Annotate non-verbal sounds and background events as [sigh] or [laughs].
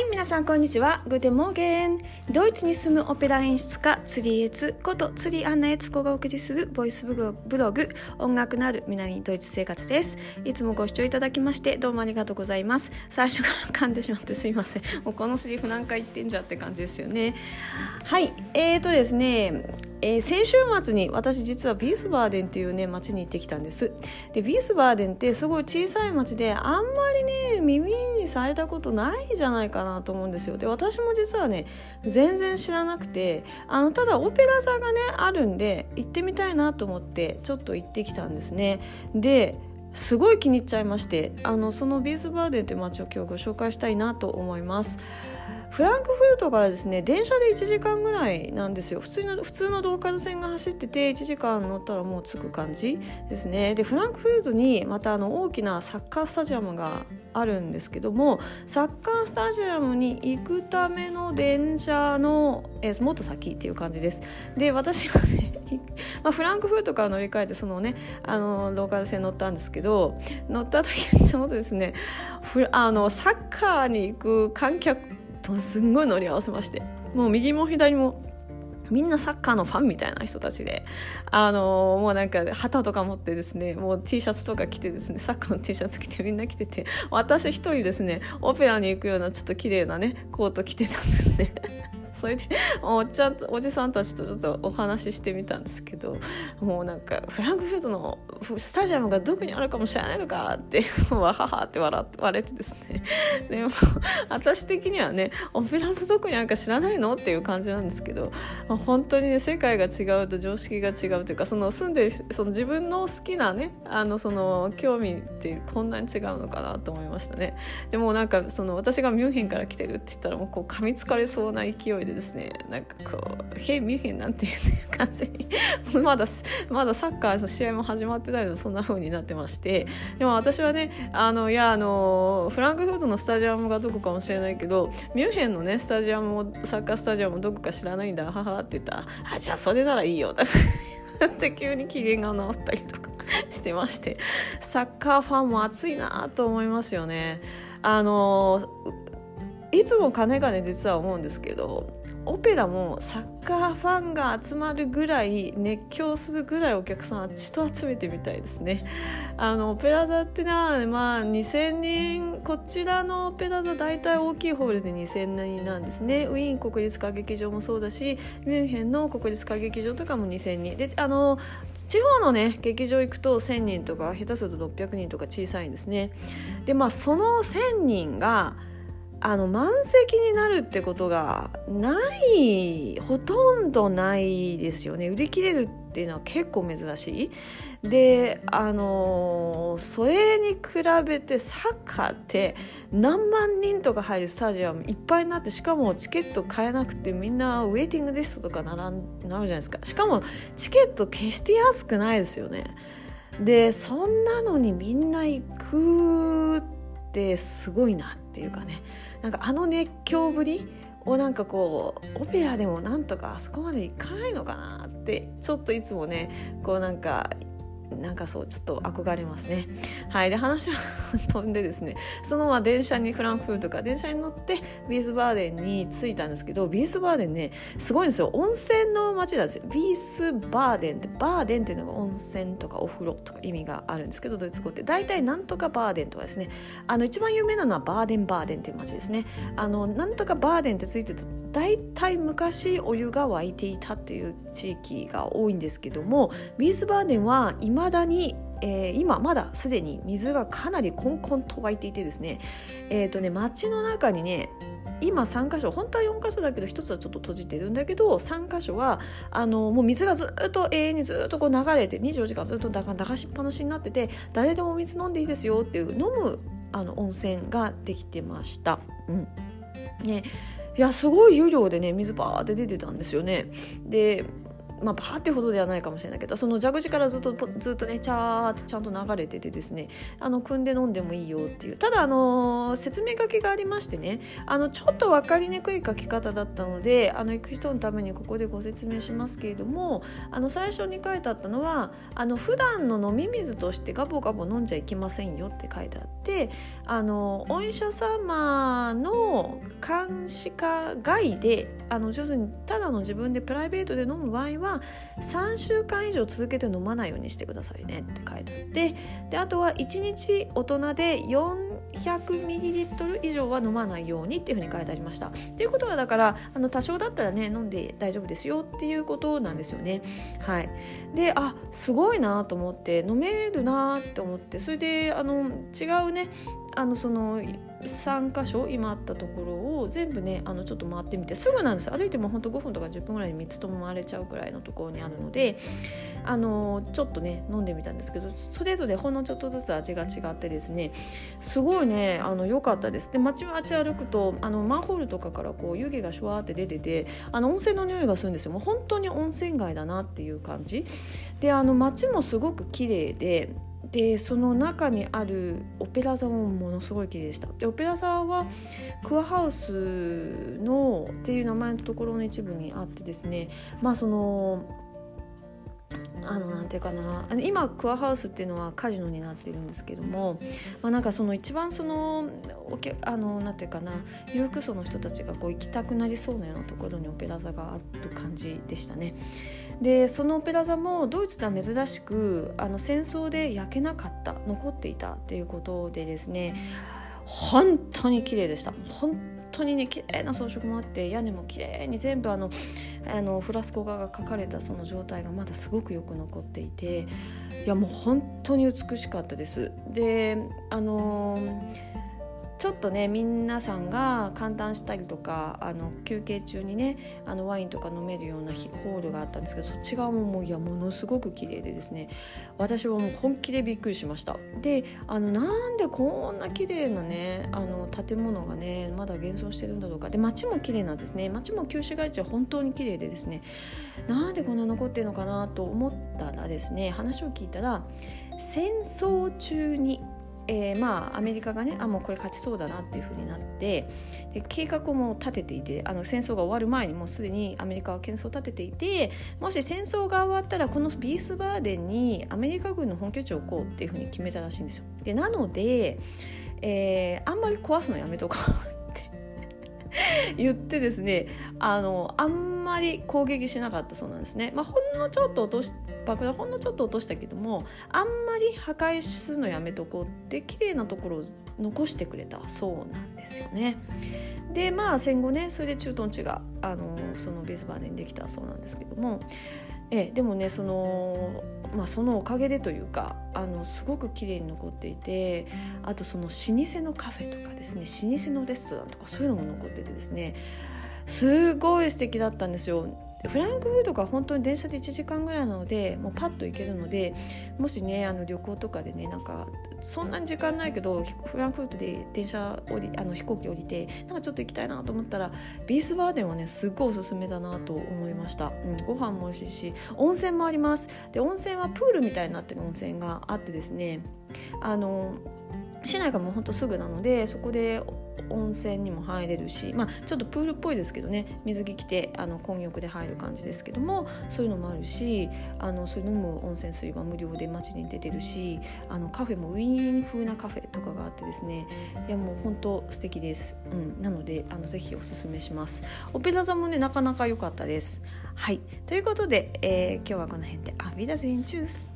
はい皆さんこんにちは。グデモーゲン。ドイツに住むオペラ演出家釣りエツこと釣りアンナエツコがお送りするボイスブログ音楽のある南ドイツ生活です。いつもご視聴いただきましてどうもありがとうございます。最初から噛んでしまってすいません。もうこのセリフ何回言ってんじゃって感じですよね。はいえーとですねえー、先週末に私実はビースバーデンっていうね町に行ってきたんです。でビースバーデンってすごい小さい町であんまりね耳にされたことないじゃないかなと思うんですよ。で私も実はね全然知らなくてあのただオペラ座がねあるんで行ってみたいなと思ってちょっと行ってきたんですね。ですごい気に入っちゃいましてあのそのビースバーデンって街を今日ご紹介したいなと思います。フランクフルトからですね電車で1時間ぐらいなんですよ。普通の普通のローカル線が走ってて1時間乗ったらもう着く感じですね。でフランクフルトにまたあの大きなサッカースタジアムがあるんですけどもサッカースタジアムに行くための電車の、えもっと先っていう感じです。で私がねまあ、フランクフルトから乗り換えてそのねあのローカル線乗ったんですけど乗った時にちょうどですねあのサッカーに行く観客とすんごい乗り合わせましてもう右も左もみんなサッカーのファンみたいな人たちで、あのー、もうなんか旗とか持ってですね、もう T シャツとか着てですね、サッカーの T シャツ着てみんな着てて、私一人ですね、オペラに行くようなちょっと綺麗なね、コート着てたんですね。それで [laughs] おっちゃんおじさんたちとちょっとお話ししてみたんですけどもうなんかフランクフルトのスタジアムがどこにあるかもしれないのかってわははって笑笑ってですね。でも私的にはねオペラ座どこにあるか知らないのっていう感じなんですけど本当にね世界が違うと常識が違うというかその住んでるその自分の好きなねあのその興味ってこんなに違うのかなと思いましたね。でもなんかその私がミュンヘンから来てるって言ったらもうこう噛みつかれそうな勢いででですねなんかこう「へいミュンヘン」なんていう感じに。[laughs] まだまだサッカーの試合も始まってないのそんな風になってまして。でも私はねあのいやあのフランクフルトのスタジアムがどこかもしれないけどミュンヘンのねスタジアムもサッカースタジアムもどこか知らないんだ。ははって言ったら「あじゃあそれならいいよ」って急に機嫌が治ったりとか [laughs] してまして。サッカーファンも熱いなと思いますよね。あのいつも金がね実は思うんですけどオペラもサッカーファンが集まるぐらい熱狂するぐらいお客さん人集めてみたいですね。[laughs] あのオペラ座ってなまあ2000人こちらのオペラ座大体大きいホールで2000人なんですね。ウィーン国立歌劇場もそうだしミュンヘンの国立歌劇場とかも2000人。であの地方のね劇場行くと1000人とか下手すると600人とか小さいんですね。でまあその1000人があの満席になるってことがないほとんどないですよね。売り切れるっていうのは結構珍しい。であのそれに比べてサッカーって何万人とか入るスタジアムいっぱいになってしかもチケット買えなくてみんなウェイティングリストとかならなるじゃないですか。しかもチケット決して安くないですよね。でそんなのにみんな行くってすごいなっていうかね。なんかあの熱狂ぶりをなんかこうオペラでもなんとかあそこまでいかないのかなってちょっといつもねこうなんかなんかそうちょっと憧れますね。はいで話は [laughs] 飛んでですね。そのまま電車にフランクフルトか電車に乗ってビースバーデンに着いたんですけどビースバーデンねすごいんですよ。温泉の街なんですよ。ビースバーデンってバーデンっていうのが温泉とかお風呂とか意味があるんですけどドイツ語って。大体なんとかバーデンとかですね。あの一番有名なのはバーデンバーデンっていう街ですね。あのなんとかバーデンってついて大体昔お湯が沸いていたっていう地域が多いんですけどもビースバーデンはいまだにえー、今まだすでに水がかなりコンコンと湧いていてですね,、えーとね街の中にね今3箇所本当は4箇所だけど1つはちょっと閉じてるんだけど3箇所はあのもう水がずっと永遠にずっとこう流れて24時間ずっと流しっぱなしになってて誰でもお水飲んでいいですよっていう飲むあの温泉ができてました。うんねいやすごい湯量でね水バーって出てたんですよね。でまあ、バーってほどではないかもしれないけどその蛇口からずっとずっとねチャーってちゃんと流れててですねあの汲んで飲んでもいいよっていう。ただあの説明書きがありましてねあのちょっと分かりにくい書き方だったのであの行く人のためにここでご説明しますけれどもあの最初に書いてあったのはあの普段の飲み水としてガボガボ飲んじゃいけませんよって書いてあってあのお医者様の監視下外であの上手にただの自分でプライベートで飲む場合は3週間以上続けて飲まないようにしてくださいねって書いてあってであとは1日大人で400ミリリットル以上は飲まないようにっていうふうに書いてありました。っていうことはだからあの多少だったらね飲んで大丈夫ですよっていうことなんですよね。はい、であすごいなと思って飲めるなって思ってそれであの違うねあのその3箇所今あったところを全部ねあのちょっと回ってみてすぐなんです。歩いても本当5分とか10分ぐらいに3つとも回れちゃうくらいのところにあるのであのちょっとね飲んでみたんですけどそれぞれほんのちょっとずつ味が違ってですねすごいねあの良かったです。で街ち歩くとあのマンホールとかからこう湯気がシュワーって出ててあの温泉の匂いがするんですよ。もう本当に温泉街だなっていう感じ。であの街もすごく綺麗ででその中にあるオペラ座もものすごい綺麗でしたでオペラ座はクアハウスのっていう名前のところの一部にあってですねまあそのあのなんていうかな今クアハウスっていうのはカジノになってるんですけども、まあ、なんかその一番そのおけあのなんていうかな裕福層の人たちがこう行きたくなりそうなようなところにオペラ座がある感じでしたね。でそのオペラ座もドイツでは珍しくあの戦争で焼けなかった残っていたっていうことでですね本当に綺麗でした本当にね綺麗な装飾もあって屋根も綺麗に全部あのあのフラスコ画が描かれたその状態がまだすごくよく残っていていやもう本当に美しかったです。であのーちょっとね皆さんが簡単したりとかあの休憩中にねあのワインとか飲めるようなホールがあったんですけどそっち側ももういやものすごく綺麗でですね私はもう本気でびっくりしました。であのなんでこんな綺麗なねあの建物がねまだ現存してるんだろうか。で街も綺麗なんですね。街も旧市街地は本当に綺麗でですねなんでこんな残ってるのかなと思ったらですね話を聞いたら戦争中にえー、まあアメリカがねあもうこれ勝ちそうだなっていうふうになってで計画をも立てていてあの戦争が終わる前にもうすでにアメリカは戦争を立てていてもし戦争が終わったらこのビースバーデンにアメリカ軍の本拠地を置こうっていうふうに決めたらしいんですよ。でなので、えー、あんまり壊すのやめとこうって [laughs] 言ってですねあのあんまり攻撃しなかったそうなんですね。まあ、ほんのちょっと落とし爆弾ほんのちょっと落としたけどもあんまり破壊するのやめとこうって綺麗なところを残してくれたそうなんですよね。でまあ戦後ねそれで駐屯地があのそのベスバーデンできたそうなんですけどもえでもねその,、まあ、そのおかげでというかあのすごく綺麗に残っていてあとその老舗のカフェとかですね老舗のレストランとかそういうのも残っててですねすごい素敵だったんですよ。フランクフルトが本当に電車で1時間ぐらいなのでもうパッと行けるのでもしねあの旅行とかでねなんかそんなに時間ないけどフランクフルトで電車降りあの飛行機降りてなんかちょっと行きたいなと思ったらビースバーデンはねすっごいおすすめだなと思いました、うん、ご飯も美味しいし温泉もありますで温泉はプールみたいになってる温泉があってですねあの市内からもうほんとすぐなのでそこで温泉にも入れるし、まあ、ちょっとプールっぽいですけどね水着着てあの混浴で入る感じですけどもそういうのもあるしあのそういう飲む温泉水は無料で街に出てるしあのカフェもウィーン風なカフェとかがあってですねいやもう本当素敵です、うん、なのであのぜひおすすめします。オペラ座もねなかなか良かったです。はい。ということで、えー、今日はこの辺で。アビダゼンチュース